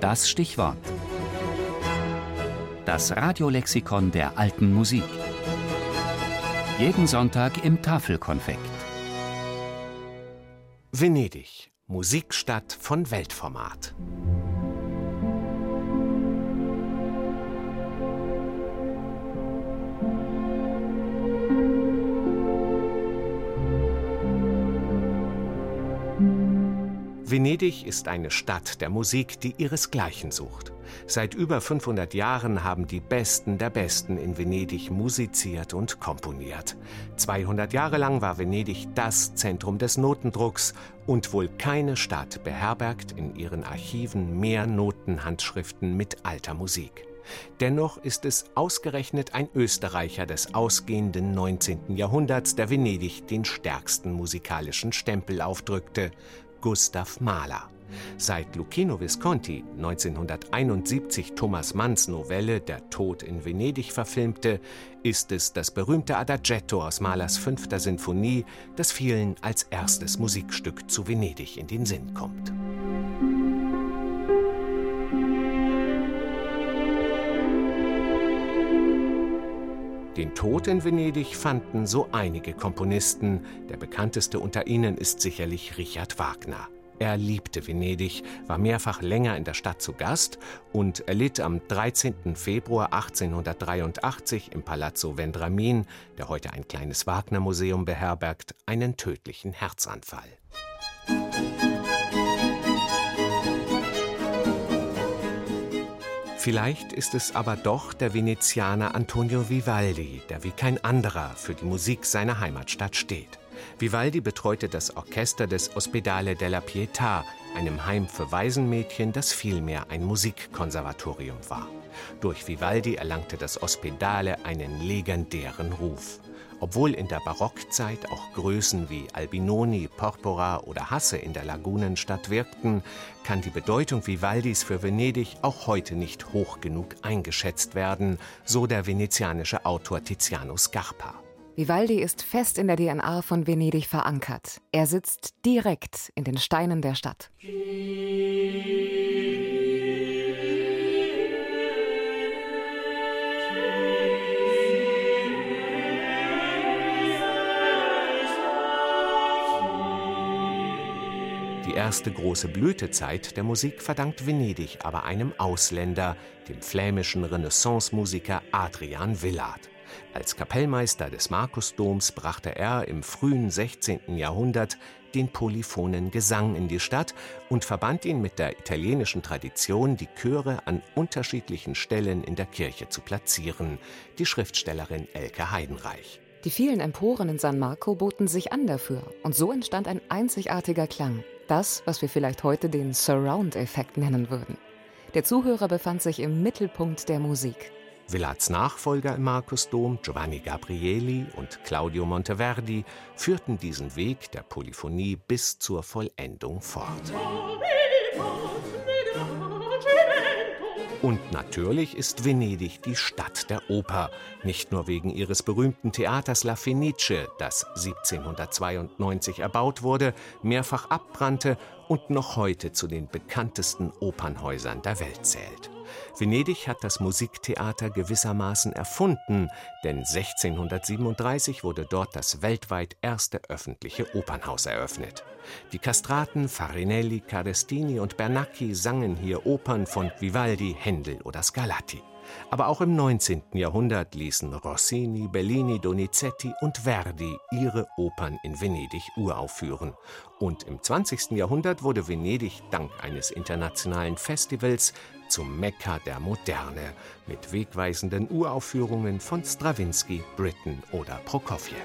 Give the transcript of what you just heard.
Das Stichwort. Das Radiolexikon der alten Musik. Jeden Sonntag im Tafelkonfekt. Venedig, Musikstadt von Weltformat. Venedig ist eine Stadt der Musik, die ihresgleichen sucht. Seit über 500 Jahren haben die Besten der Besten in Venedig musiziert und komponiert. 200 Jahre lang war Venedig das Zentrum des Notendrucks und wohl keine Stadt beherbergt in ihren Archiven mehr Notenhandschriften mit alter Musik. Dennoch ist es ausgerechnet ein Österreicher des ausgehenden 19. Jahrhunderts, der Venedig den stärksten musikalischen Stempel aufdrückte. Gustav Mahler. Seit Lucchino Visconti 1971 Thomas Manns Novelle Der Tod in Venedig verfilmte, ist es das berühmte Adagetto aus Mahlers fünfter Sinfonie, das vielen als erstes Musikstück zu Venedig in den Sinn kommt. Den Tod in Venedig fanden so einige Komponisten. Der bekannteste unter ihnen ist sicherlich Richard Wagner. Er liebte Venedig, war mehrfach länger in der Stadt zu Gast und erlitt am 13. Februar 1883 im Palazzo Vendramin, der heute ein kleines Wagner-Museum beherbergt, einen tödlichen Herzanfall. Vielleicht ist es aber doch der Venezianer Antonio Vivaldi, der wie kein anderer für die Musik seiner Heimatstadt steht. Vivaldi betreute das Orchester des Ospedale della Pietà, einem Heim für Waisenmädchen, das vielmehr ein Musikkonservatorium war. Durch Vivaldi erlangte das Ospedale einen legendären Ruf. Obwohl in der Barockzeit auch Größen wie Albinoni, Porpora oder Hasse in der Lagunenstadt wirkten, kann die Bedeutung Vivaldis für Venedig auch heute nicht hoch genug eingeschätzt werden, so der venezianische Autor Tiziano Scarpa. Vivaldi ist fest in der DNA von Venedig verankert. Er sitzt direkt in den Steinen der Stadt. Erste große Blütezeit der Musik verdankt Venedig aber einem Ausländer, dem flämischen Renaissance-Musiker Adrian Villard. Als Kapellmeister des Markusdoms brachte er im frühen 16. Jahrhundert den polyphonen Gesang in die Stadt und verband ihn mit der italienischen Tradition, die Chöre an unterschiedlichen Stellen in der Kirche zu platzieren. Die Schriftstellerin Elke Heidenreich. Die vielen Emporen in San Marco boten sich an dafür und so entstand ein einzigartiger Klang. Das, was wir vielleicht heute den Surround-Effekt nennen würden. Der Zuhörer befand sich im Mittelpunkt der Musik. Villards Nachfolger im Markusdom, Giovanni Gabrieli und Claudio Monteverdi, führten diesen Weg der Polyphonie bis zur Vollendung fort. Und natürlich ist Venedig die Stadt der Oper, nicht nur wegen ihres berühmten Theaters La Fenice, das 1792 erbaut wurde, mehrfach abbrannte und noch heute zu den bekanntesten Opernhäusern der Welt zählt. Venedig hat das Musiktheater gewissermaßen erfunden, denn 1637 wurde dort das weltweit erste öffentliche Opernhaus eröffnet. Die Kastraten Farinelli, Carestini und Bernacchi sangen hier Opern von Vivaldi, Händel oder Scarlatti. Aber auch im 19. Jahrhundert ließen Rossini, Bellini, Donizetti und Verdi ihre Opern in Venedig uraufführen. Und im 20. Jahrhundert wurde Venedig dank eines internationalen Festivals zum Mekka der Moderne mit wegweisenden Uraufführungen von Strawinski, Britten oder Prokofjew.